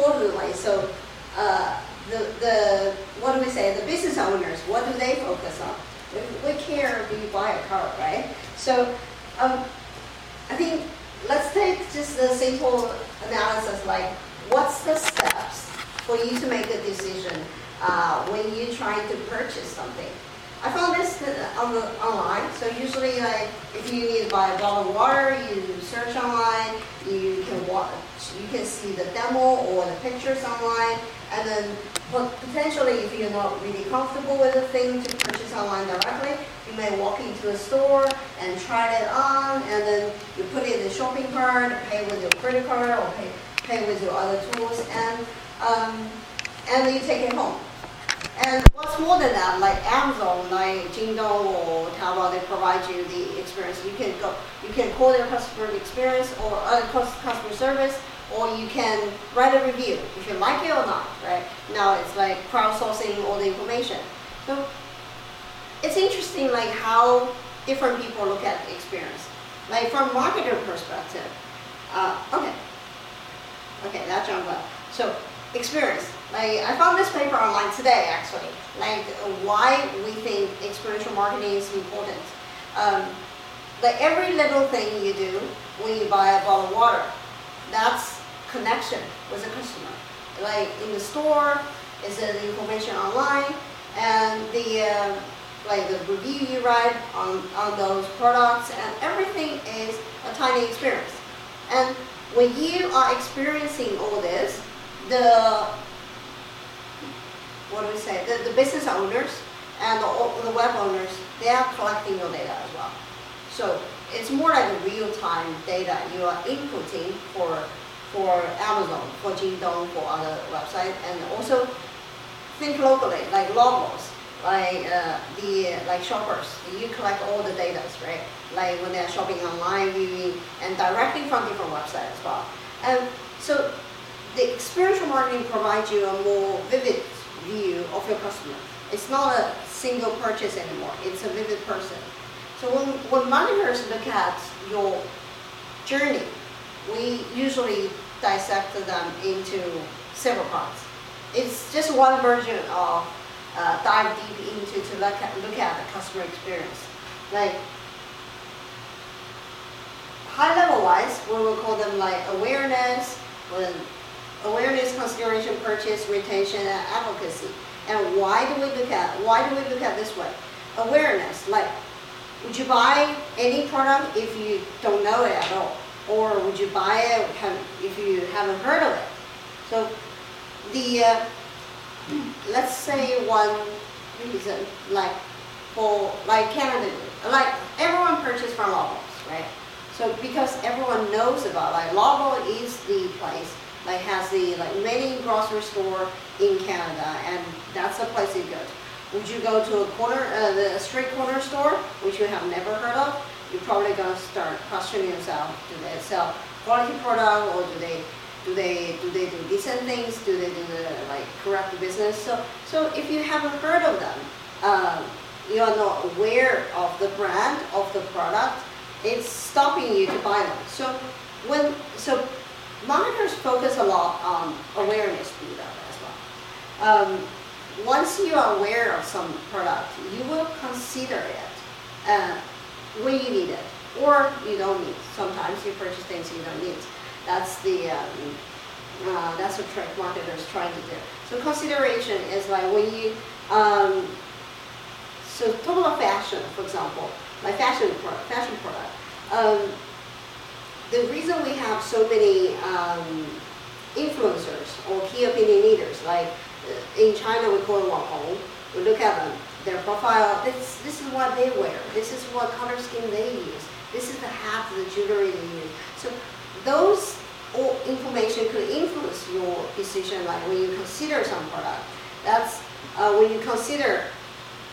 importantly, so uh, the, the, what do we say, the business owners, what do they focus on? We, we care if you buy a car, right? So um, I think let's take just a simple analysis like what's the steps for you to make a decision uh, when you're trying to purchase something. I found this on the online. So usually, like if you need to buy a bottle of water, you search online. You can watch, you can see the demo or the pictures online, and then potentially, if you're not really comfortable with the thing to purchase online directly, you may walk into a store and try it on, and then you put it in the shopping cart, pay with your credit card, or pay pay with your other tools, and um, and then you take it home. And what's more than that, like Amazon, like Jingdong or Taobao, they provide you the experience. You can go, you can call their customer experience or uh, customer service, or you can write a review if you like it or not, right? Now it's like crowdsourcing all the information. So it's interesting, like how different people look at the experience. Like from a marketer perspective, uh, okay, okay, that jumped up. So experience. Like I found this paper online today actually. Like why we think experiential marketing is important. Um, like every little thing you do when you buy a bottle of water, that's connection with the customer. Like in the store, is the information online, and the uh, like the review you write on, on those products, and everything is a tiny experience. And when you are experiencing all this, the what do we say? The, the business owners and the, the web owners, they are collecting your data as well. So it's more like a real-time data you are inputting for for Amazon, for Jingdong, for other websites, and also think locally, like Loblaws, like uh, the like shoppers. You collect all the data, right? Like when they're shopping online, viewing, and directly from different websites as well. And so the experiential marketing provides you a more vivid view of your customer. It's not a single purchase anymore. It's a vivid person. So when, when marketers look at your journey, we usually dissect them into several parts. It's just one version of uh, dive deep into to look at, look at the customer experience. Like high level wise, we will call them like awareness, when awareness, consideration, purchase, retention, and advocacy. And why do we look at why do we look at this way? Awareness, like would you buy any product if you don't know it at all? Or would you buy it if you haven't heard of it? So the uh, let's say one reason, like for like Canada, like everyone purchases from Loblaws, right? So because everyone knows about like Loblaw is the place like has the like many grocery store in Canada, and that's the place you go. To. Would you go to a corner, uh, the street corner store, which you have never heard of? You're probably gonna start questioning yourself: Do they sell quality product, or do they do they do they do decent things? Do they do the like correct business? So so if you haven't heard of them, um, you are not aware of the brand of the product. It's stopping you to buy them. So when so marketers focus a lot on awareness build as well. Um, once you are aware of some product, you will consider it uh, when you need it, or you don't need. Sometimes you purchase things you don't need. That's the um, uh, that's what trick marketers trying to do. So consideration is like when you um, so total fashion, for example, like fashion product, fashion product. Um, the reason we have so many um, influencers or key opinion leaders, like uh, in China we call them Wang we look at them, their profile, this, this is what they wear, this is what color scheme they use, this is the hat, the jewelry they use. So those all information could influence your decision, like when you consider some product. That's uh, when you consider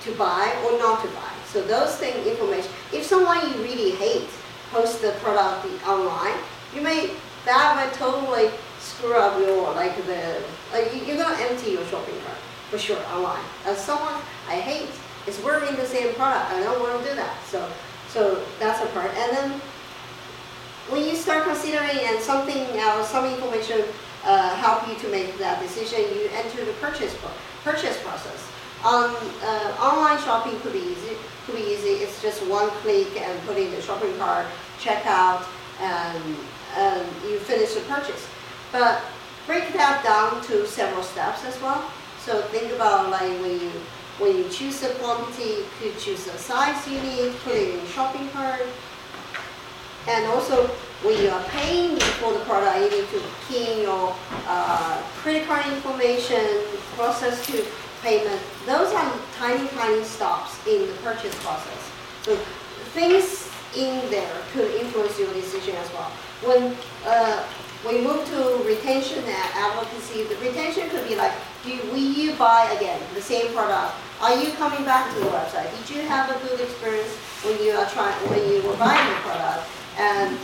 to buy or not to buy. So those things, information. If someone you really hate, post the product online, you may that might totally screw up your like the like you're gonna empty your shopping cart for sure online. As someone I hate is wearing the same product, I don't want to do that. So so that's a part. And then when you start considering and something else, some information uh, help you to make that decision. You enter the purchase purchase process. On uh, online shopping could be easy. Could be easy. It's just one click and put in the shopping cart, check out, and, and you finish the purchase. But break that down to several steps as well. So think about like when you when you choose the quantity, you choose the size you need, put it in shopping cart. And also, when you are paying for the product, you need to key in your uh, credit card information, process to payment. Those are tiny, tiny stops in the purchase process. So things in there could influence your decision as well. When uh, we move to retention and advocacy, the retention could be like, do, will you buy again the same product? Are you coming back to the website? Did you have a good experience when you are trying, when you were buying the product? And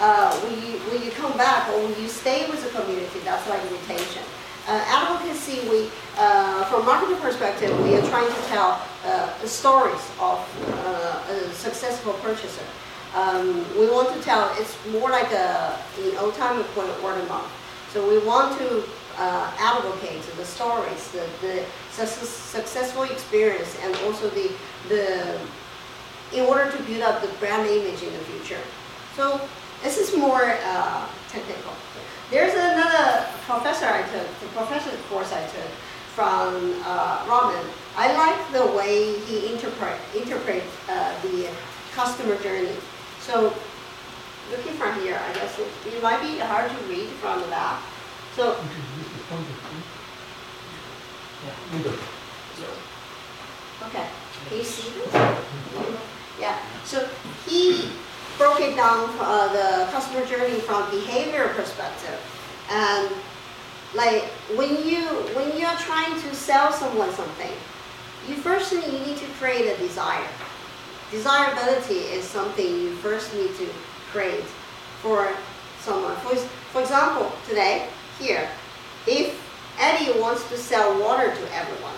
uh, will you, will you come back or will you stay with the community? That's like retention. Uh, advocacy, we, uh, from marketing perspective, we are trying to tell uh, the stories of uh, a successful purchaser. Um, we want to tell, it's more like a, in old time we word of mouth. So we want to uh, the stories, the, the success, successful experience, and also the, the, in order to build up the brand image in the future. So this is more uh, technical. There's another professor I took, the professor course I took from uh. I like the way he interpret interpret uh, the customer journey. So looking from here, I guess it, it might be hard to read from the back. So yeah. okay, can you see this? Yeah. So he broke it down uh, the customer journey from behavior perspective, and like when you when you are trying to sell someone something, you first need, you need to create a desire. Desirability is something you first need to create for someone. For, for example, today here, if Eddie wants to sell water to everyone,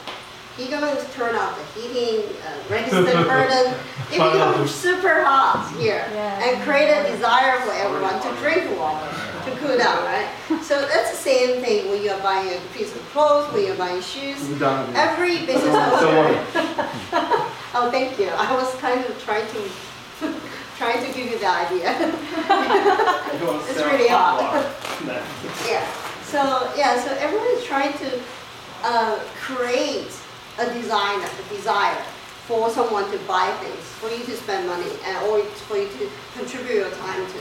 he gonna turn off the heating, uh, register curtain. It becomes super hot here Yeah. and create a desire for everyone to drink water to cool down, right? So that's the same thing when you're buying a piece of clothes, when you're buying shoes. Every business owner. Oh, thank you. I was kind of trying to trying to give you the idea. It's really hot. Yeah. So yeah, so everyone is trying to uh, create a design, a desire for someone to buy things, for you to spend money, and or for you to contribute your time to.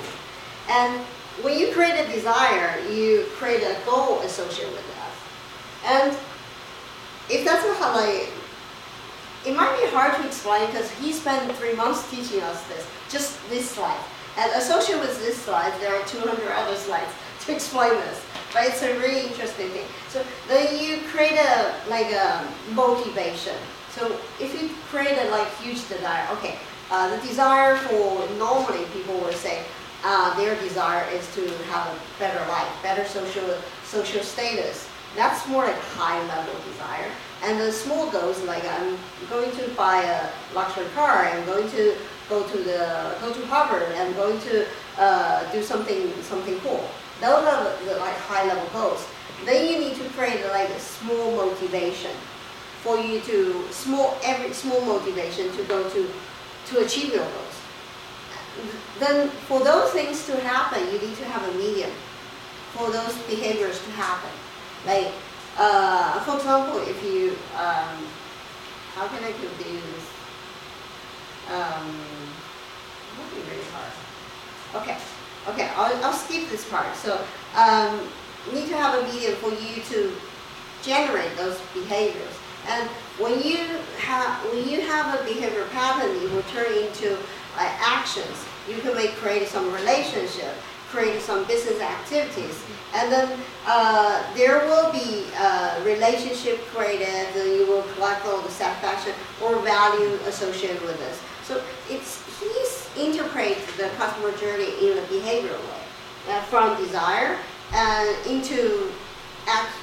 And when you create a desire, you create a goal associated with that. And if that's not like, it might be hard to explain because he spent three months teaching us this, just this slide. And associated with this slide, there are 200 other slides to explain this. But it's a really interesting thing. So then you create a like a motivation. So if you create a like huge desire, okay, uh, the desire for normally people would say uh, their desire is to have a better life, better social social status. That's more like high level desire. And the small goals like I'm going to buy a luxury car, I'm going to go to the go to Harvard, I'm going to uh, do something something cool. Those are the, like high level goals. Then you need to create like a small motivation for you to small every small motivation to go to to achieve your goals. Then for those things to happen, you need to have a medium for those behaviors to happen. Like uh, for example, if you um, how can I give this? Um, it would be really hard. Okay, okay, I'll, I'll skip this part. So um, you need to have a medium for you to generate those behaviors. And when you have when you have a behavior pattern, it will turn into uh, actions. You can make create some relationship, create some business activities, and then uh, there will be uh, relationship created. And you will collect all the satisfaction or value associated with this. So it's he's interpret the customer journey in a behavioral way, uh, from desire and into act,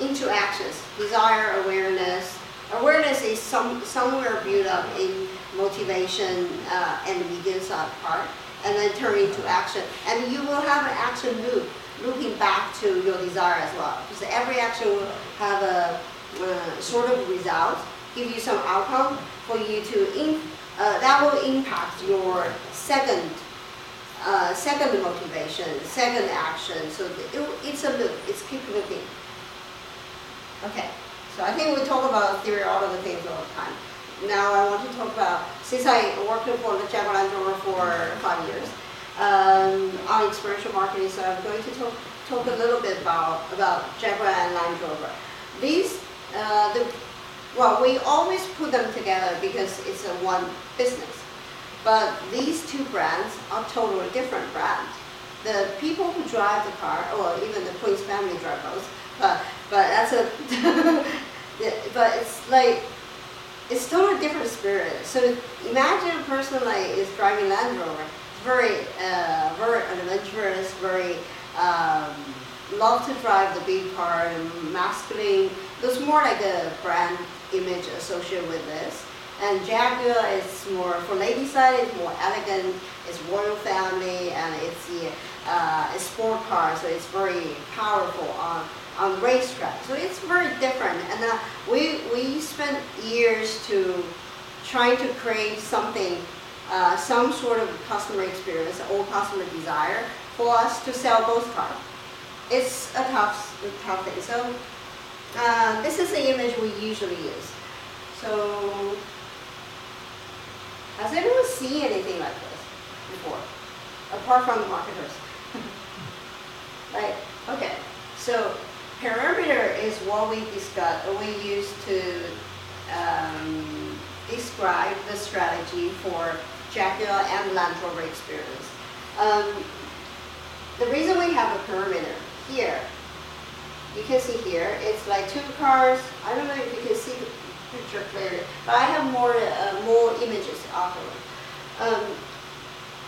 into actions. Desire, awareness. Awareness is some somewhere built up in motivation uh, and the begins that part, and then turn into action. And you will have an action loop looking back to your desire as well. Because every action will have a uh, sort of result, give you some outcome for you to, in, uh, that will impact your second, uh, second motivation, second action. So it, it's a loop, it's keep looking. Okay, so I think we talk about theory all of the things all the time. Now I want to talk about, since I worked for the Jaguar Land Rover for five years, um, on experiential marketing, so I'm going to talk, talk a little bit about, about Jaguar and Land Rover. These, uh, the, well, we always put them together because it's a one business. But these two brands are totally different brands. The people who drive the car, or even the Queen's family drive those, but, but that's a, but it's like, it's totally different spirit. So imagine a person like is driving Land Rover, very, uh, very adventurous, very, um, love to drive the big car and masculine. It's more like a brand image associated with this. And Jaguar is more, for lady side, it's more elegant, it's royal family, and it's the uh, a sport car, so it's very powerful on, on racetrack. So it's very different. And uh, we, we spent years to trying to create something, uh, some sort of customer experience or customer desire for us to sell both cars. It's a tough, tough thing. So uh, this is the image we usually use. So has anyone seen anything like this before, apart from the marketers? Right, okay. So pyramid is what we discuss, we use to um, describe the strategy for Jaguar and Land Rover experience. Um, the reason we have a pyramid here, you can see here, it's like two cars. I don't know if you can see the picture clearly, but I have more uh, more images afterward. Um,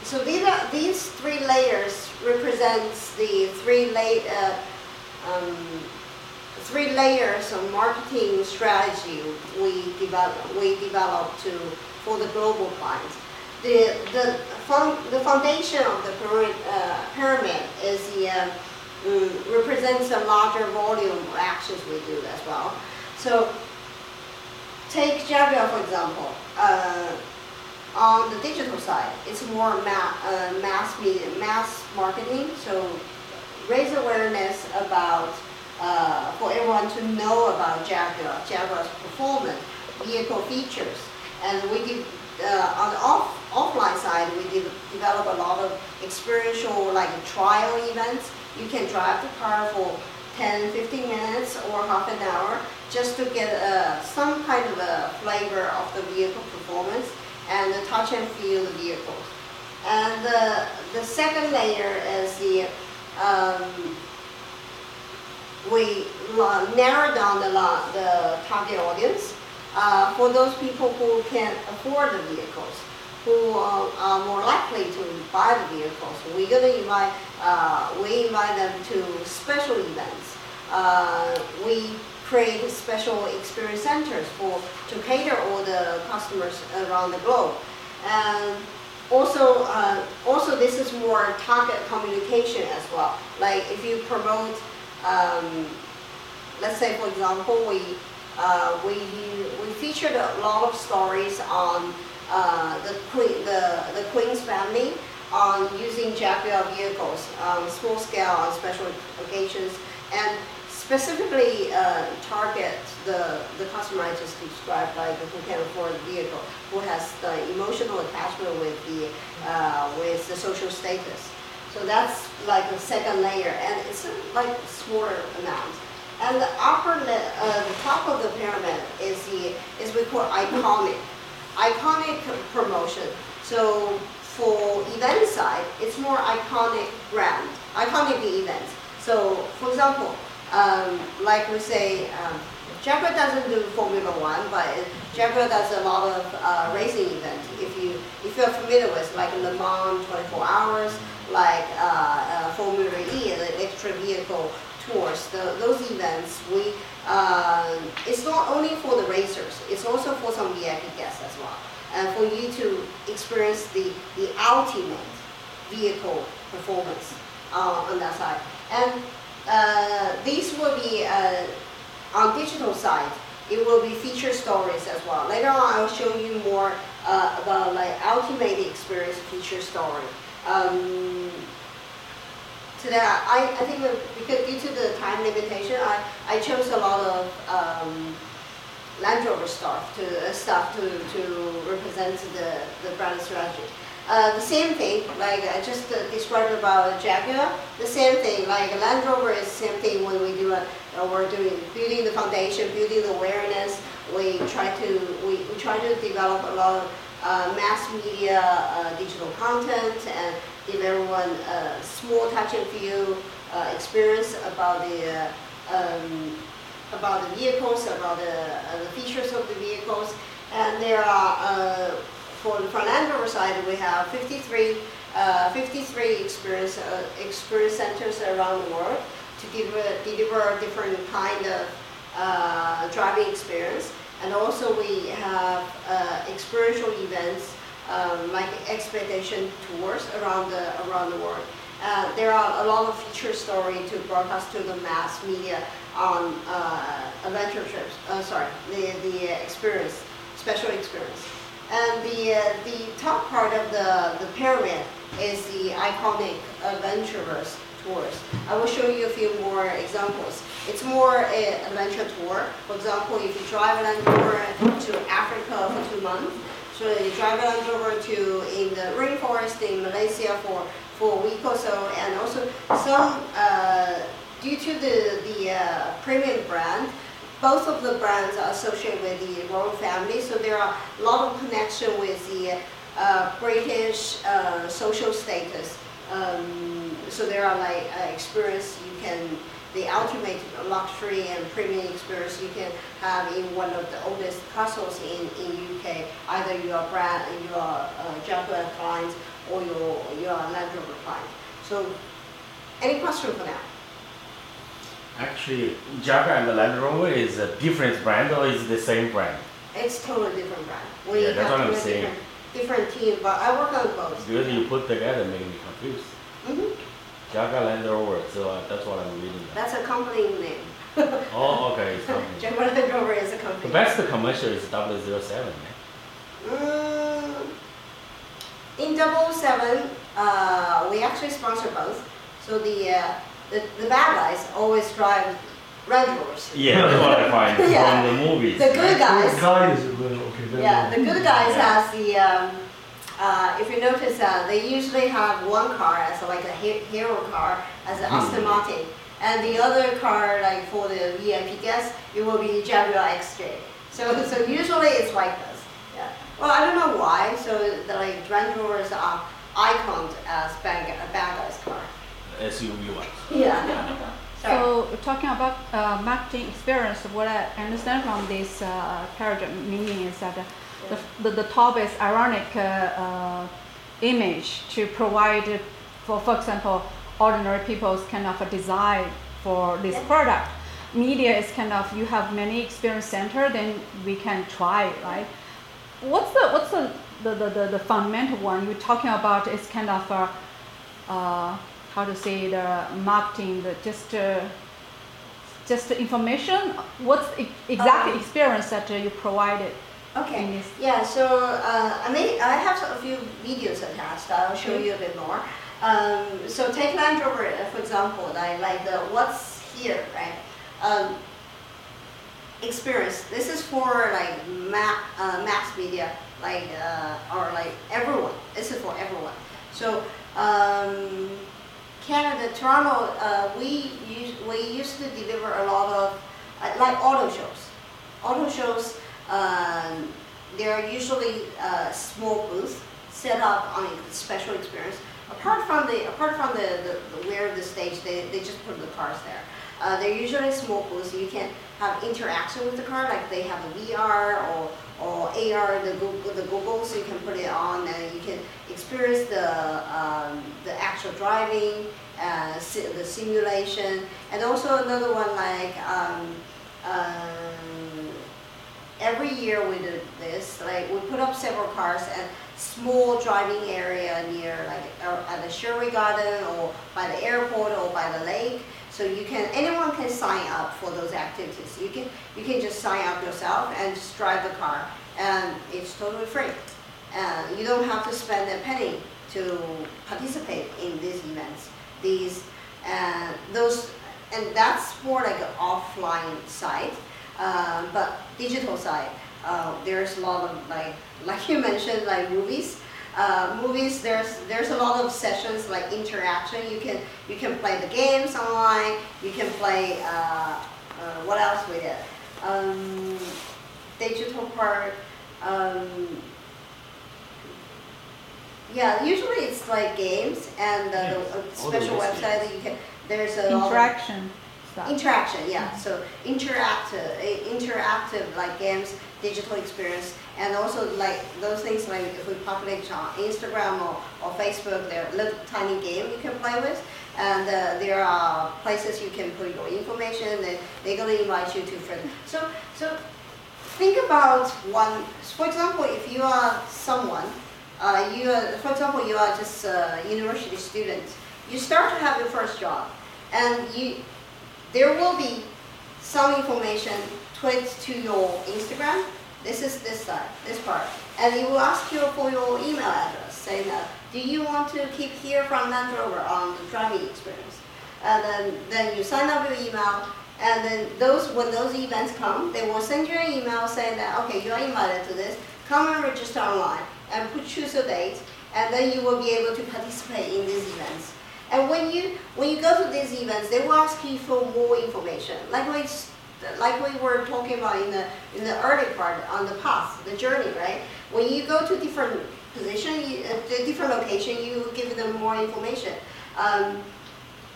so these are these three layers represents the three lay, uh, um, three layers of marketing strategy we develop we develop to for the global clients. The the fun, the foundation of the pyramid, uh, pyramid is the um, represents a larger volume of actions we do as well. So take Jaguar for example. Uh, on the digital side, it's more ma uh, mass media, mass marketing. So raise awareness about uh, for everyone to know about Jaguar, Jaguar's performance, vehicle features, and we did uh, on the off offline side, we did develop a lot of experiential like trial events. You can drive the car for 10, 15 minutes or half an hour just to get uh, some kind of a flavor of the vehicle performance and the touch and feel of the vehicle. And the, the second layer is the, um, we narrow down the, the target audience uh, for those people who can afford the vehicles, who are, are more likely to buy the vehicles. We're going to invite, uh, we invite them to special events. Uh, we create special experience centers for to cater all the customers around the globe. And also, uh, also this is more target communication as well. Like if you promote, um, let's say for example, we uh, we we featured a lot of stories on uh, the Queen the the Queen's family on using Jaguar vehicles on small scale on special occasions and specifically uh, target the, the customer I just described, like who can afford the vehicle, who has the emotional attachment with the, uh, with the social status. So that's like the second layer, and it's like smaller amount. And the upper, uh, the top of the pyramid is the is we call iconic, iconic promotion. So for event side, it's more iconic brand, iconic events. So for example, um, like we say, um, Jaguar doesn't do Formula One, but Jaguar does a lot of uh, racing events. If you if you're familiar with like Le Mans 24 hours, like uh, uh, Formula E, the electric vehicle tours, the, those events, we uh, it's not only for the racers, it's also for some VIP guests as well, and for you to experience the the ultimate vehicle performance uh, on that side. And uh, these will be uh, on digital side. It will be feature stories as well. Later on, I'll show you more uh, about like ultimate experience feature story. Um, today, I, I think that because due to the time limitation, I, I chose a lot of um, Land Rover stuff to uh, stuff to, to represent the, the brand strategy. Uh, the same thing, like I just uh, described about Jaguar, the same thing, like Land Rover is the same thing when we do a, uh, we're doing, building the foundation, building the awareness, we try to, we, we try to develop a lot of mass media uh, digital content and give everyone a small touch and feel uh, experience about the, um, about the vehicles, about the, the features of the vehicles, and there are for the front end Rover side, we have 53, uh, 53 experience, uh, experience centers around the world to give, deliver different kind of uh, driving experience. And also we have uh, experiential events um, like expedition tours around the, around the world. Uh, there are a lot of feature story to broadcast to the mass media on uh, adventure trips, sorry, the, the experience, special experience. And the, uh, the top part of the, the pyramid is the iconic adventurous tours. I will show you a few more examples. It's more an adventure tour. For example, if you drive an Rover to Africa for two months, so you drive an Rover to in the rainforest in Malaysia for, for a week or so, and also some, uh, due to the, the uh, premium brand, both of the brands are associated with the royal family, so there are a lot of connection with the uh, British uh, social status. Um, so there are like uh, experience you can, the ultimate luxury and premium experience you can have in one of the oldest castles in, in UK. Either your brand, you are uh, Jaguar client or you're, you are Land Rover client. So any question for now? Actually, Jaguar and the Land Rover is a different brand or is the same brand? It's totally different brand. We Yeah, that's what I'm saying. different, different team, but I work on both. Because you put together make me confused. Jaguar Land Rover, so uh, that's what I'm reading. now. That's a company name. Oh, okay, it's something. Jaguar Land Rover is a company. The best commercial is 007, eh? Mm, in double seven, uh, we actually sponsor both. So the, uh, the the bad guys always drive Range Rovers. Yeah, that's what I find Yeah. from the movies. The good guys. Guys, well, okay. then, Yeah, the good guys Yeah. has the, um, uh, if you notice, uh, they usually have one car as like a hero car, as an Hmm. Aston Martin. And the other car, like for the VIP guests, it will be Jaguar XJ. So, so usually it's like this. Yeah. Well, I don't know why. So the like Range Rovers are iconed as bad, gu- bad guys car. SUV ones. Yeah. Sorry. So talking about uh, marketing experience, what I understand from this uh, paradigm meaning is that the, the, the top is ironic uh, uh, image to provide, for, for example, ordinary people's kind of a design for this product. Media is kind of you have many experience center, then we can try, right? What's the what's the the, the, the, fundamental one you're talking about is kind of a uh, how to say the marketing, the just uh, just the information. What's the exact Um, experience that uh, you provided Okay. Yeah, so uh, I may I have a few videos attached. I'll show you a bit more. Um, so take Land Rover uh, for example, like, like the what's here, right? Um, experience. This is for like ma- uh, mass media, like uh, or like everyone. This is for everyone. So um, Canada, Toronto, uh, we use, we used to deliver a lot of uh, like auto shows. Auto shows. Um, there are usually uh, small booths set up on a special experience. Apart from the apart from the, the, the where the stage, they, they just put the cars there. Uh, they're usually small booths. You can have interaction with the car, like they have a VR or or AR, the Google, the Google, so you can put it on and you can experience the um, the actual driving, uh, si- the simulation, and also another one like. Um, um, every year we do this, like we put up several cars and small driving area near like at the Sherry Garden or by the airport or by the lake. So you can anyone can sign up for those activities. You can you can just sign up yourself and just drive the car, and it's totally free. And you don't have to spend a penny to participate in these events. These uh, those and that's more like an offline side, uh, but digital side. Uh, there's a lot of like like you mentioned like movies. Uh, movies there's there's a lot of sessions like interaction. You can you can play the games online. You can play uh, uh, what else with it Um, digital part. Um, yeah, usually it's like games and uh, Yeah, a all the special ways, website that you can. There's a lot of- Interaction stuff. Interaction, yeah. So interactive, eh, interactive like games, digital experience, and also like those things like if we publish on Instagram or, or Facebook, there are little tiny game you can play with, and uh, there are places you can put your information, and they're gonna invite you to further. So so think about one. For example, if you are someone, uh, you are, for example, you are just a university student. You start to have your first job, and you there will be some information tweeted to your Instagram. This is this side, this part, and it will ask you for your email address, saying that do you want to keep here from Land Rover on the driving experience, and then then you sign up your email. And then those, when those events come, they will send you an email saying that, okay, you are invited to this, come and register online and put choose a date, and then you will be able to participate in these events. And when you when you go to these events, they will ask you for more information, like we like we were talking about in the in the early part on the path, the journey, right? When you go to different position, you, uh, different location, you give them more information. Um,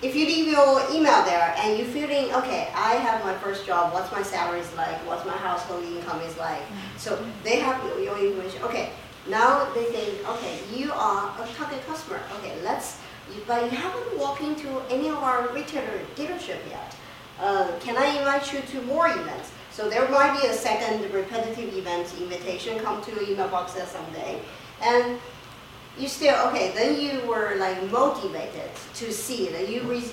if you leave your email there and you're feeling okay, I have my first job. What's my salary is like? What's my household income is like? So they have your information. Okay, now they think, okay, you are a target customer. Okay, let's. But you haven't walked into any of our retailer dealership yet. Uh, can I invite you to more events? So there might be a second repetitive event invitation come to your email box someday, and you still okay then you were like motivated to see that you raise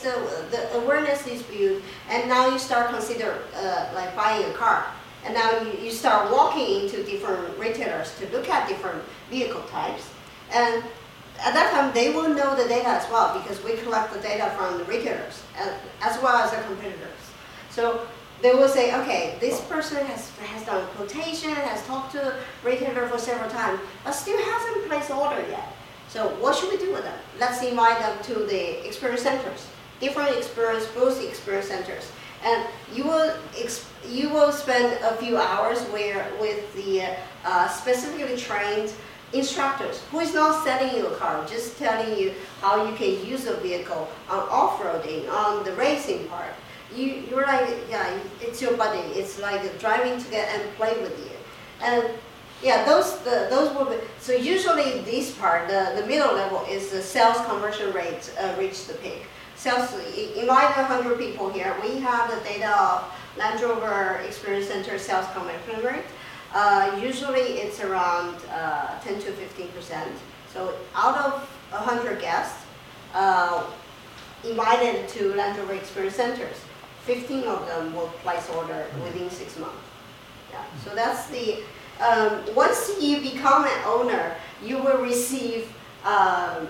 the, the awareness is built and now you start consider uh, like buying a car and now you, you start walking into different retailers to look at different vehicle types and at that time they will know the data as well because we collect the data from the retailers as, well as the competitors so they will say, okay, this person has, has done quotation, has talked to retailer for several times, but still hasn't placed order yet. So what should we do with them? Let's invite them to the experience centers, different experience, both experience centers. And you will, you will spend a few hours where, with the uh, specifically trained instructors. Who is not selling you a car, just telling you how you can use a vehicle on off-roading, on the racing part? You you're like yeah it's your buddy. It's like driving together and play with you. And yeah those the, those will be so usually this part the, the middle level is the sales conversion rate uh, reach the peak. Sales invite 100 people here. We have the data of land rover experience center sales conversion rate uh, usually it's around uh, 10 to 15 percent so out of 100 guests uh, invited to Land Rover Experience Centers. 15 of them will place order within six months. Yeah, so that's the, um, once you become an owner, you will receive, um,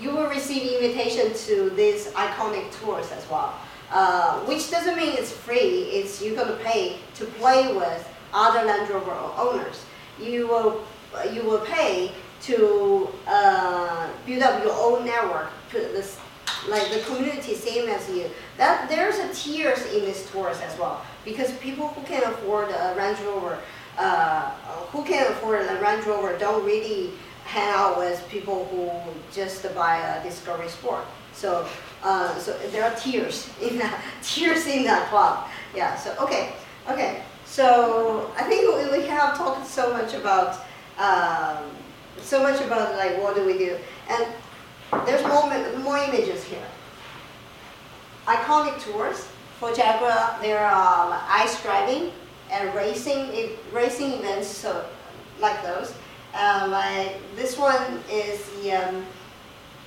you will receive invitation to these iconic tours as well. Uh, which doesn't mean it's free, it's you're gonna pay to play with other Land Rover owners. You will, you will pay to uh, build up your own network, this, like the community same as you. That there's a tiers in these tours as well because people who can afford a Range Rover, uh, who can afford a Range Rover, don't really hang out with people who just buy a Discovery Sport. So, uh, so there are tiers in that tiers in that club. Yeah. So okay, okay. So I think we, we have talked so much about um, so much about like what do we do, and there's more more images here. Iconic tours for Jaguar. There are like ice driving and racing racing events, so like those. Uh, like this one is the um,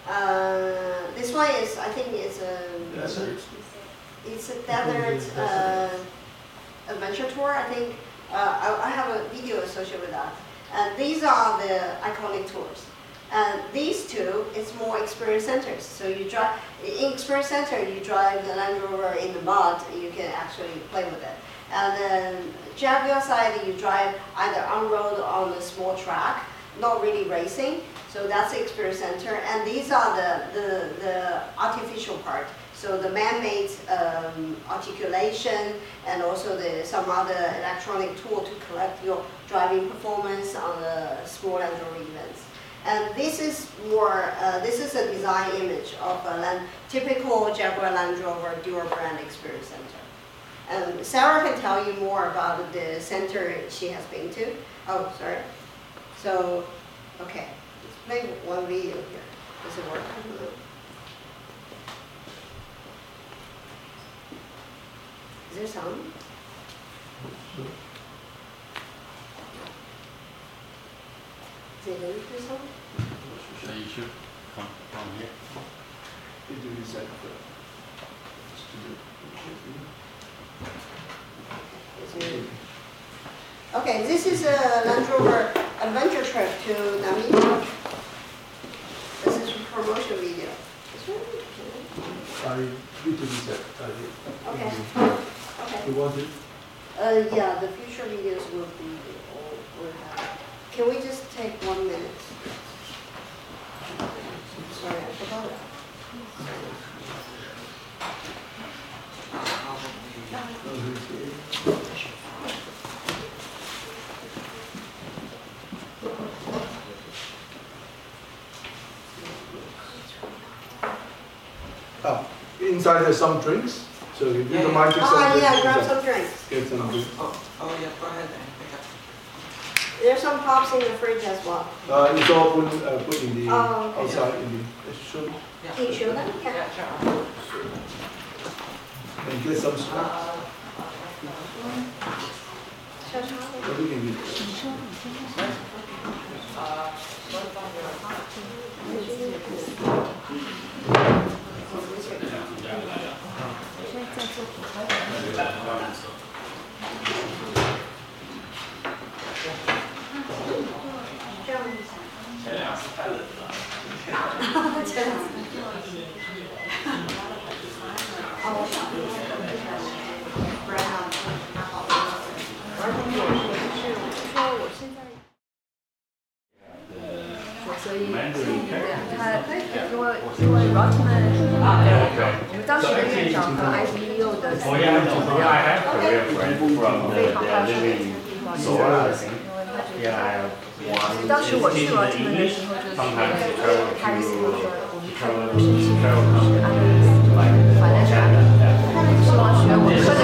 uh, this one is I think it's a Desert. it's a desert uh, adventure tour. I think uh, I, I have a video associated with that. And these are the iconic tours. And these two it's more experience centers. So you drive in experience center, you drive the Land Rover in the mud. You can actually play with it. And then Jaguar side, you drive either on road or on a small track, not really racing. So that's the experience center. And these are the, the, the artificial part. So the man-made um, articulation and also the, some other electronic tool to collect your driving performance on the small Land Rover events. And this is more, uh, this is a design image of a land, typical Jaguar Land Rover dual brand experience center. And Sarah can tell you more about the center she has been to. Oh, sorry. So, okay, let's play one video here. Does it work? Is there sound? Is it going to sound? So you should come from here. They do this at the, just to do. Is it- Okay, this is a Land Rover adventure trip to Namibia. This is a promotion video. This one? I did do this at, uh, Okay. Okay. You want it? Uh, yeah, the future videos will be, will will have, can we just take one minute? Sorry, I forgot that. Here's the- Oh, inside there's some drinks, so if you don't mind, take some Ah, yeah, grab inside. some drinks. Get some drinks. Oh, oh yeah, go ahead and pick up. There's some pops in the fridge as well. Uh, it's all put, uh, put in the, Oh, okay. outside in the, show, Yeah. Can you show them? Yeah. Yeah, sure. and get some snacks. Uh, Show them. Uh, we can get- uh, what's on your 前两次太冷了。前两次，哦。的，好。就是。所以，他因为因为 Rotman，我们当时的院长和 IB。Rotman 的 English. 时候，就是 Sometimes they 在 travel 他的时候说， to 我们 travel 看申请 travel 是 company 安德斯 like 反正是安德斯，他们希望学文科的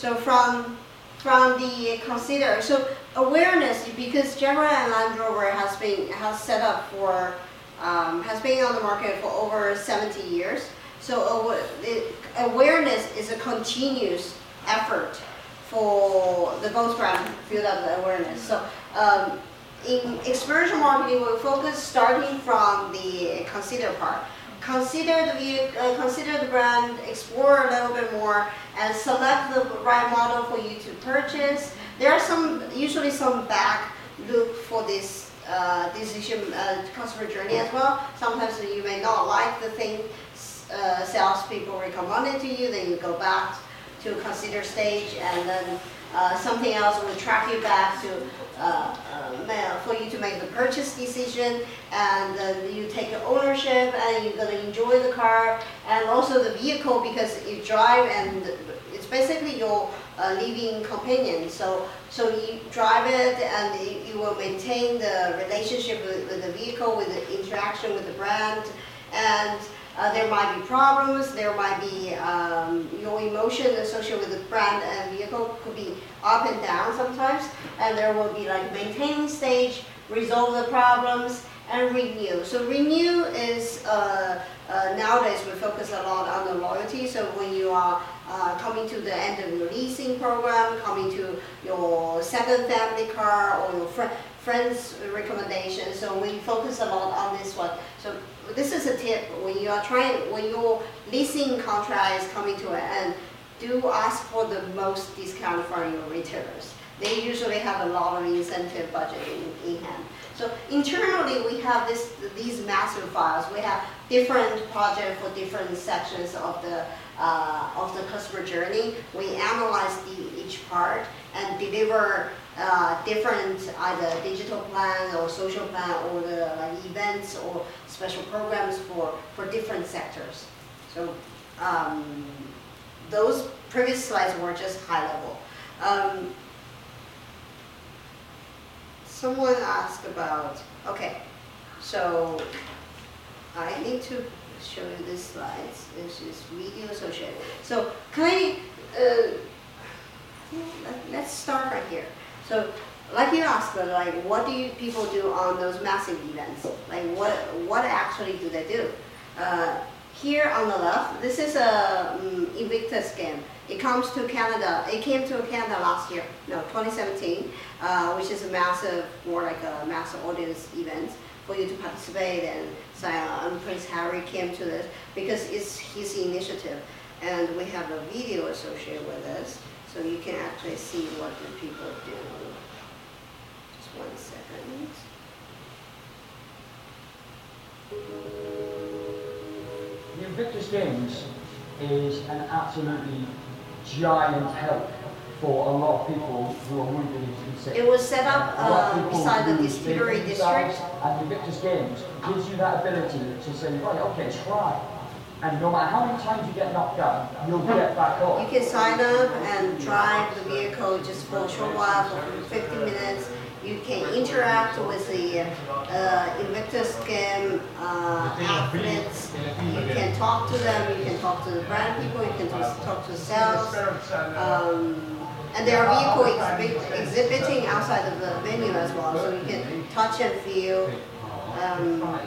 So from from the consider, so awareness, because Jaguar and Land Rover has been, has set up for, um, has been on the market for over 70 years. So awareness is a continuous effort for the both brand to build up the awareness. So um, in experiential marketing, we focus starting from the consider part. Consider the view, uh, consider the brand, explore a little bit more, and select the right model for you to purchase. There are some, usually some back loop for this uh, decision, uh, customer journey as well. Sometimes you may not like the thing uh, salespeople recommended to you, then you go back to consider stage, and then uh, something else will track you back to for you to make the purchase decision, and you take ownership, and you're gonna enjoy the car, and also the vehicle because you drive, and it's basically your uh, living companion. So so you drive it, and you, you will maintain the relationship with, with the vehicle, with the interaction with the brand, and uh, there might be problems, there might be um, your emotion associated with the brand and vehicle could be up and down sometimes, and there will be like maintaining stage, resolve the problems, and renew. So renew is uh, uh, nowadays we focus a lot on the loyalty. So when you are uh, coming to the end of your leasing program, coming to your second family car or your fr- friend's recommendation. So we focus a lot on this one. So this is a tip when you are trying when your leasing contract is coming to an end. Do ask for the most discount from your retailers. They usually have a lot of incentive budget in, in hand. So internally, we have this, these master files. We have different projects for different sections of the, uh, of the customer journey. We analyze the, each part and deliver uh, different either digital plan or social plan or the like events or special programs for, for different sectors. So um, those previous slides were just high level. Um, someone asked about, okay, so I need to show you this slides. This is video associated. So can I, uh, let- let's start right here. So like you asked, like what do you people do on those massive events? Like what, what actually do they do? Uh, here on the left, this is a um, Invictus game. It comes to Canada. It came to Canada last year, no, 2017, uh, which is a massive, more like a massive audience event for you to participate and so. And Prince Harry came to this because it's his initiative, and we have a video associated with this, so you can actually see what the people do. Just one second. The Invictus Games is an absolutely giant help for a lot of people who are moving into the city. It was set up A lot of uh, beside the who distillery stay district. And the Invictus Games gives you that ability to say, right, okay, try. And no matter how many times you get knocked down, you'll get back up. You can sign up and drive the vehicle just for a short while, for 50 minutes. You can interact with the uh, Invictus game uh, athletes. You can talk to them. You can talk to the brand people. You can talk to sales. Um, and there are vehicles exhibit, exhibiting outside of the venue as well, so you can touch and feel. Um,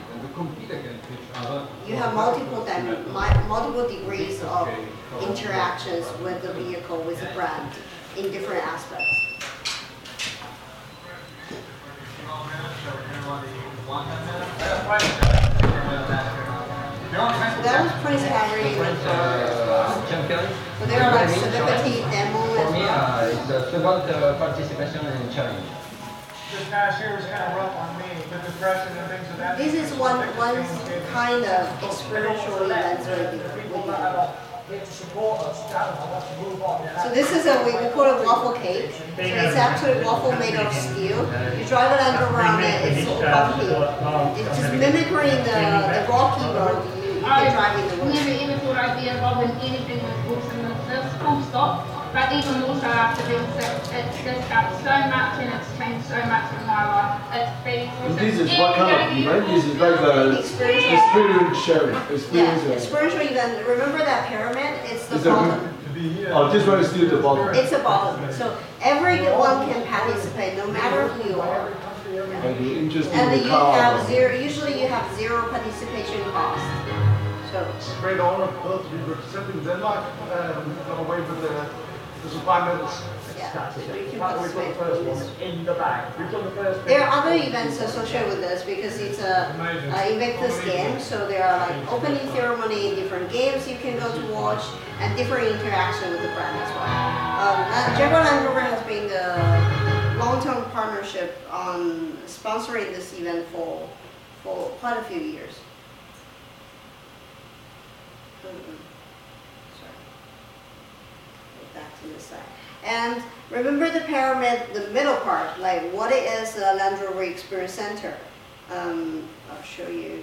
you have multiple multiple degrees of interactions with the vehicle, with the brand, in different aspects. That was Prince Harry. Jim Kelly? So there are like celebrity demo as me, uh, it's the second uh, participation in challenge. This past year was kind of rough on me, the depression and things of that. This is one, one just being with kids. kind of experiential event we do. People that are here to support us, I don't know, let's move. So this is a, we we call it waffle cake. So it's actually waffle made of steel. You drive it underground and it's so bumpy. It's just mimicking the, the rocky road you, you can drive in the woods. never even thought I'd be involved in anything with books and that's full stop. But even also after this, it- it's just got so much and it's changed so much in my life. It's been. And this is what kind of event? This is like uh, the Experiential. experience sharing, Yeah, experience. experiential event. Remember that pyramid? It's the bottom. Oh, this one is still the bottom. It's a bottom. So everyone can participate, no matter who you are. And And then you have zero, usually you have zero participation cost. So, great honor both to be representing Denmark and come away with the, the supply medals. yeah, That's so it. you can the participate in this. in the bag. We've done the first There are other events associated with this because it's a, a Invictus game, so there are like opening ceremony, different games you can go to watch, and different interaction with the brand as well. Um, and Jaguar Land Rover has been the long-term partnership on sponsoring this event for, for quite a few years. Sorry. To side. And remember the pyramid, the middle part, like what it is the Land Rover Experience Center. Um, I'll show you.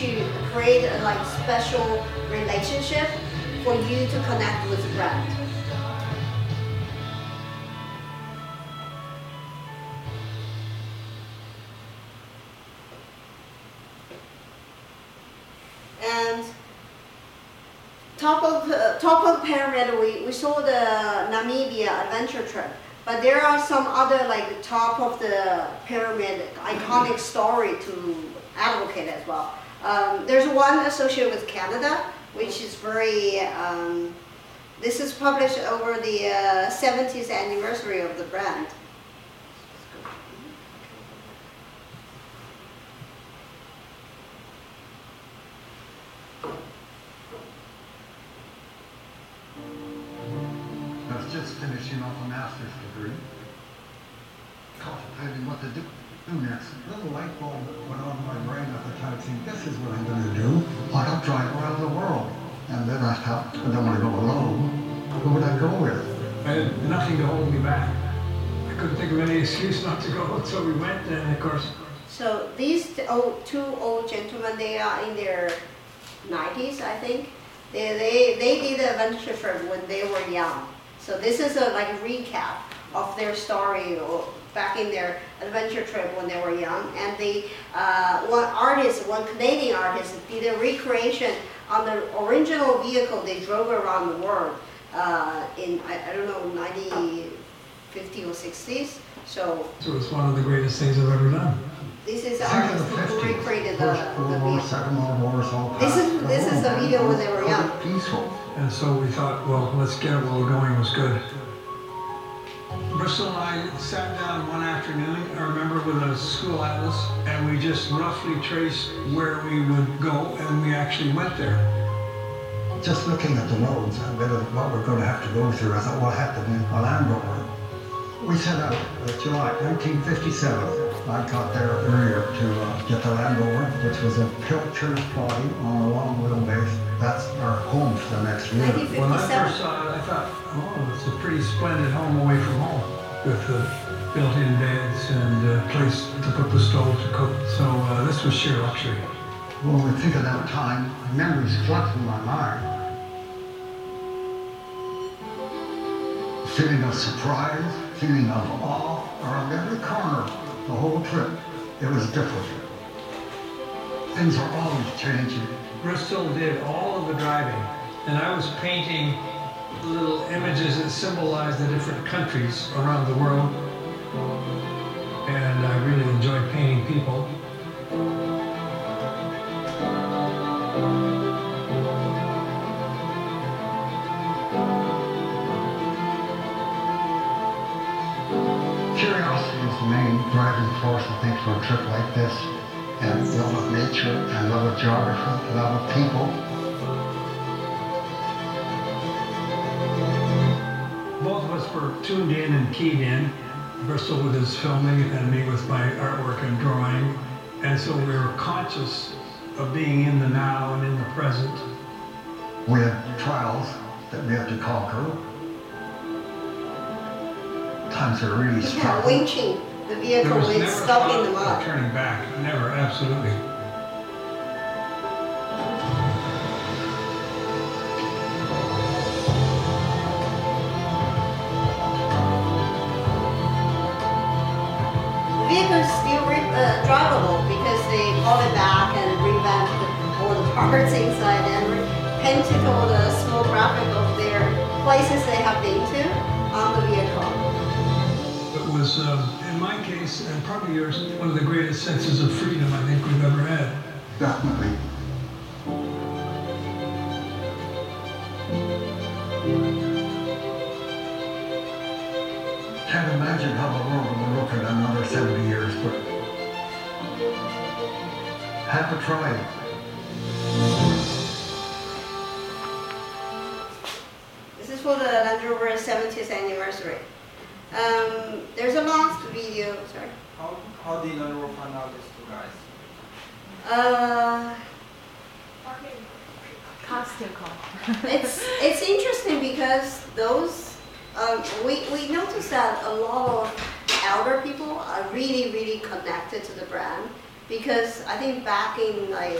You create a like special relationship for you to connect with the brand. And top of uh, top of pyramid, we, we saw the Namibia adventure trip. But there are some other like top of the pyramid iconic story to advocate as well. Um, there's one associated with Canada, which is very. Um, this is published over the uh, 70th anniversary of the brand. So we went, and of course, So these old, two old gentlemen, they are in their 90s, I think. They, they, they did the adventure trip when they were young. So this is a like recap of their story or back in their adventure trip when they were young. And the uh, one artist, one Canadian artist, did a recreation on the original vehicle they drove around the world uh, in I, I don't know 90, 50 or 60s. So so it's one of the greatest things I've ever done. this is the Think of the who 50s. recreated the, First the World War, vehicle. Second World War, it's all This is- past. this is the video when they were young. Peaceful. And so we thought, well, let's get it while we're going was good. Bristol and I sat down one afternoon, I remember with a school atlas, and we just roughly traced where we would go, and we actually went there. just looking at the roads and whether what we're going to have to go through, I thought, what happened in a Land Rover? We set out uh, July 1957. I got there earlier to uh, get the Land Rover, which was a Pilcher body on a long wheelbase. That's our home for the next year. When I first saw it, I thought, oh, it's a pretty splendid home away from home with the built-in beds and a place to put the stove to cook. So uh, this was sheer luxury. When we think of that time, memories flood through my mind. Feeling of surprise, feeling of awe around every corner, the whole trip. It was different. Things are always changing. Bristol did all of the driving, and I was painting little images that symbolized the different countries around the world. And I really enjoyed painting people. Driving force, I think, for a trip like this. And love of nature and love of geography, love of people. Both of us were tuned in and keyed in. Bristol with his filming and me with my artwork and drawing. And so we were conscious of being in the now and in the present. We had trials that we have to conquer. Times are really Yeah, stressful. winching the There vehicle was is never stuck in the thought of mud. turning back. Never, absolutely. The vehicle is still re- uh, drivable because they brought it back and revamped the- all the parts inside and re- painted all the small graphic of their places they have been to on the vehicle. It was, um, in my case, and probably yours, one of the greatest senses of freedom I think we've ever had. Definitely. Can't imagine how the world will look in another 70 years, but have to try because I think back in like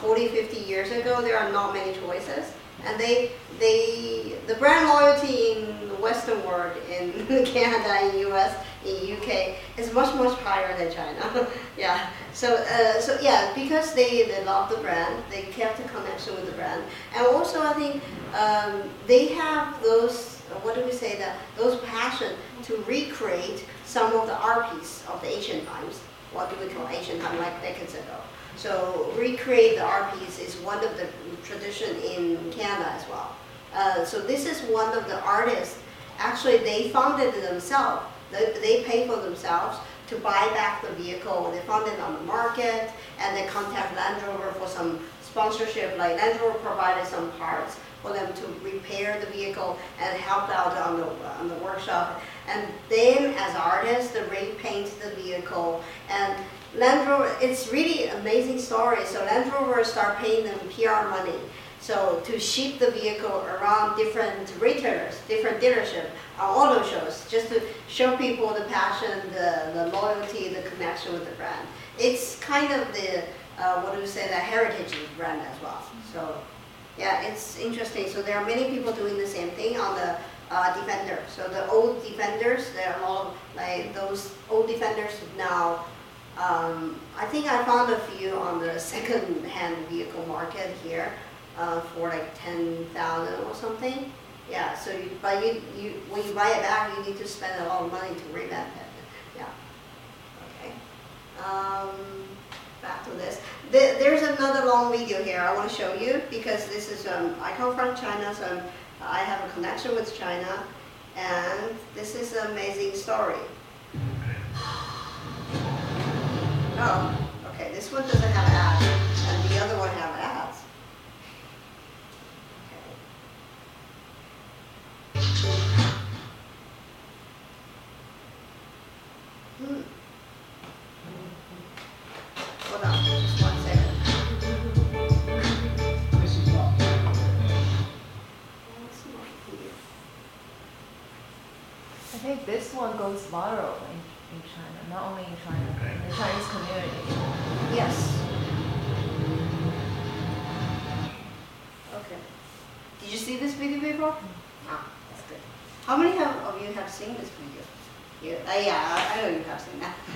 40 50 years ago there are not many choices. And they they the brand loyalty in the western world in Canada in US in UK is much much higher than China. Yeah. So uh, so yeah because they, they love the brand they kept the connection with the brand. And also I think um, they have those what do we say that those passion to recreate some of the art piece of the ancient times what do we call ancient time like decades ago so recreate the art piece is one of the tradition in Canada as well. Uh, so this is one of the artists. Actually, they funded it themselves. They, they pay for themselves to buy back the vehicle. They found it on the market, and they contact Land Rover for some sponsorship. Like Land Rover provided some parts for them to repair the vehicle and help out on the on the workshop. And them as artists, they repaint the vehicle and Land Rover, it's really amazing story. So Land Rover start paying them PR money. So to ship the vehicle around different retailers, different dealership, uh, auto shows, just to show people the passion, the, the loyalty, the connection with the brand. It's kind of the, uh, what do we say, the heritage of the brand as well. So yeah, it's interesting. So there are many people doing the same thing on the uh, Defender. So the old Defenders, there are a lot of, like those old Defenders now um, I think I found a few on the second-hand vehicle market here uh, for like ten thousand or something. Yeah, so you, but you, you when you buy it back, you need to spend a lot of money to revamp it. Yeah. Okay. Um, back to this. The, there's another long video here I want to show you because this is, um, I come from China, so I have a connection with China. And this is an amazing story. Oh, okay, this one doesn't have ads, and the other one have ads. Okay. Goes viral in, in China, not only in China, in the Chinese community. Yes. Okay. Did you see this video before? Ah, that's good. How many have, of you have seen this video? You, uh, yeah, I, I know you have seen that.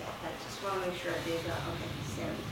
Yeah, I just want to make sure I did that. Okay, seven.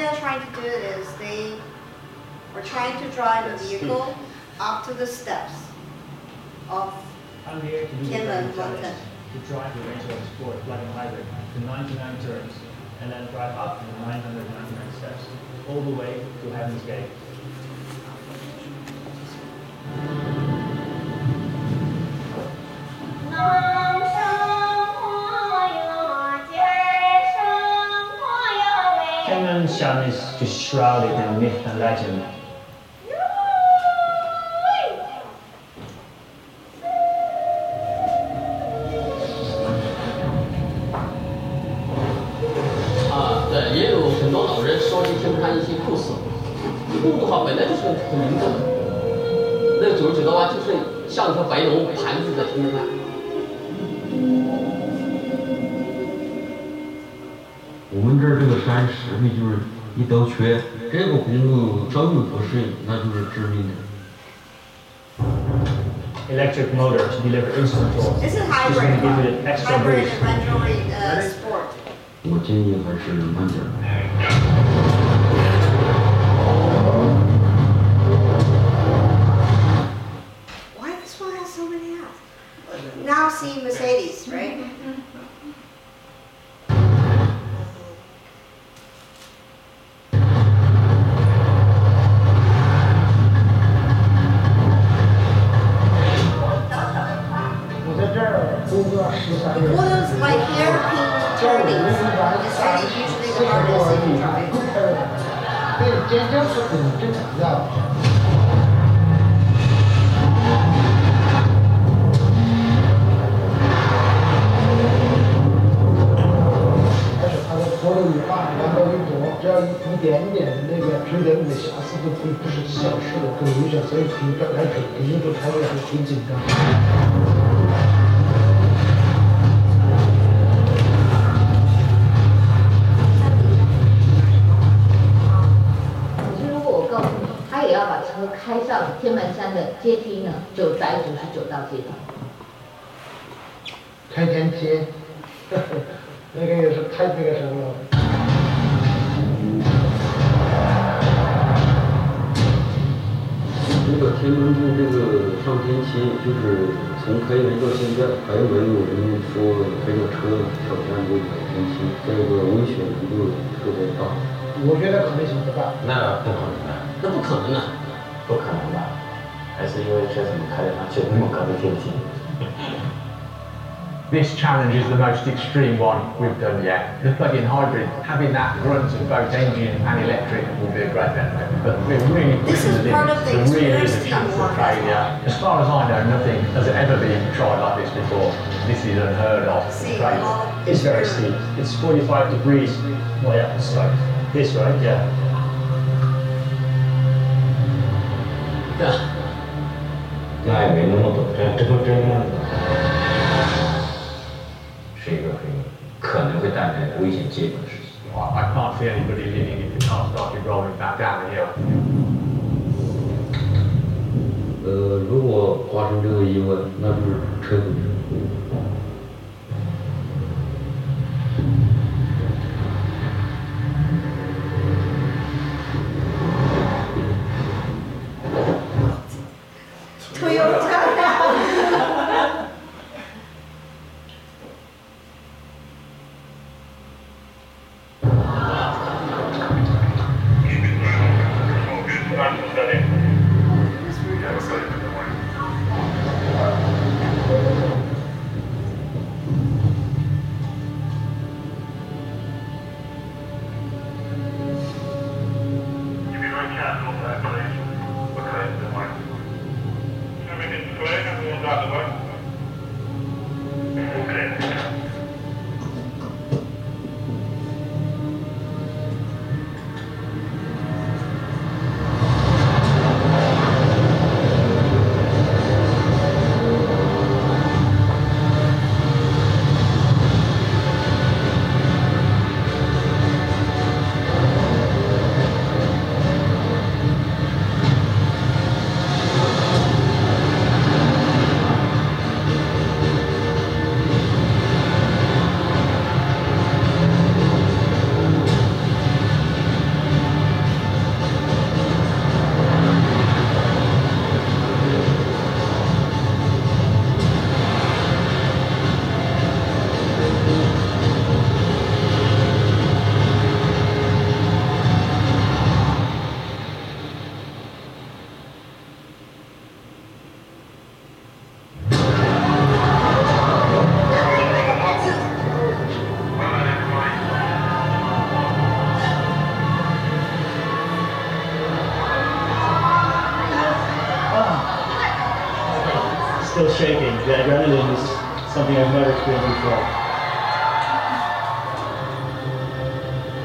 They are trying to do is they are trying to drive the vehicle up to the steps of, I'm here to do the Tianmen driving Mountain. to drive the Range Rover Sport plug-in hybrid to 99 turns, and then drive up to the 999 steps, all the way to Heaven's Gate. Is just shrouded in myth and legend. 一刀缺，这个公路稍有不适应，那就是致命的。 Electric motor to deliver instant torque. this is Just hybrid, gonna give it an extra hybrid boost. and Android uh, Sport. 我建议还是慢点儿。 开天梯，那个也是太那个什么了。这个天门洞这个上天梯，就是从开园到现在，还没有人说开着车挑战这个天期，这个危险程度特别大。我觉得可能性不大。那不可能的，那不可能的，不可能吧？还是因为车怎么开得上去那么高的天梯？ This challenge is the most extreme one we've done yet. The plug-in hybrid, having that grunt of both engine and electric will be a great benefit. But we're really This pushing is the part limits. of the There really is experience a chance team of work. failure. As far as I know, nothing has ever been tried like this before. This is unheard of. See, Crazy. all It's very steep. It's 45 degrees way up the slope. This, right? Yeah. 那也没那么多，这这这样是一个很可能会带来危险结果的事情。呃，如果发生这个意外，那就是车毁。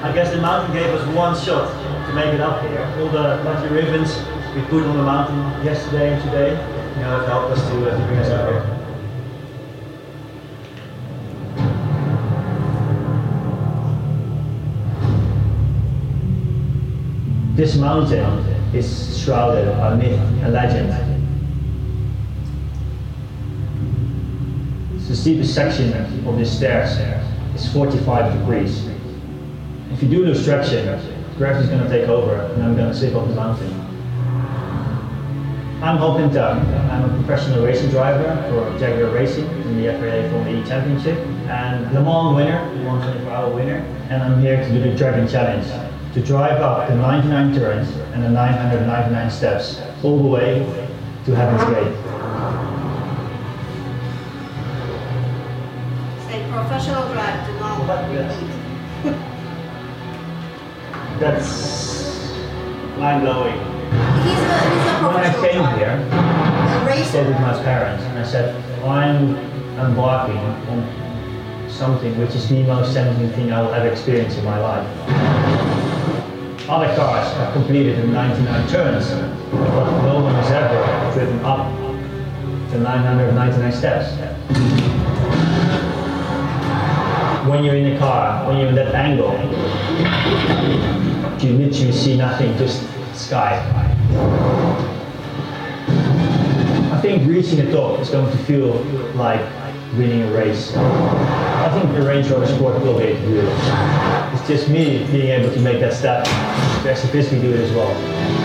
I guess the mountain gave us one shot to make it up here. All the lucky ribbons we put on the mountain yesterday and today, you know, have helped us to, uh, to bring us up here. This mountain is shrouded by myth and legend. The steepest section of the stairs is 45 degrees. If you do stretching, gravity is going to take over and I'm going to slip off the mountain. I'm hoping to, I'm a professional racing driver for Jaguar Racing in the FIA Formula E Championship and Le Mans winner, 124 hour winner, and I'm here to do the Dragon Challenge to drive up the 99 turns and the 999 steps all the way to Heaven's Gate. That's mind blowing. He's a, he's a When I came here, I stayed with my parents and I said, I'm embarking on something which is the most challenging thing I will ever experience in my life. Other cars have completed the 99 turns, but no one has ever driven up the 999 steps. When you're in a car, when you're in that angle, you literally see nothing, just sky. I think reaching the top is going to feel like winning a race. I think the Range Rover Sport will be able to do it. It's just me being able to make that step. The of this we do it as well.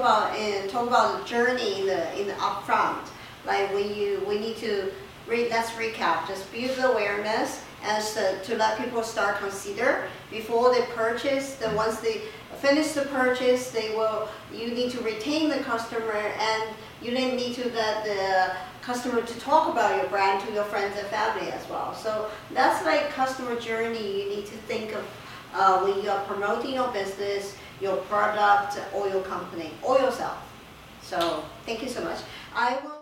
About in talk about the journey in the in the upfront. Like when you we need to re, let's recap. Just build the awareness as to, to let people start consider before they purchase. Then once they finish the purchase, they will. You need to retain the customer, and you then need to let the customer to talk about your brand to your friends and family as well. So that's like customer journey. You need to think of uh, when you are promoting your business, your product, or your company, or yourself. So thank you so much. I will.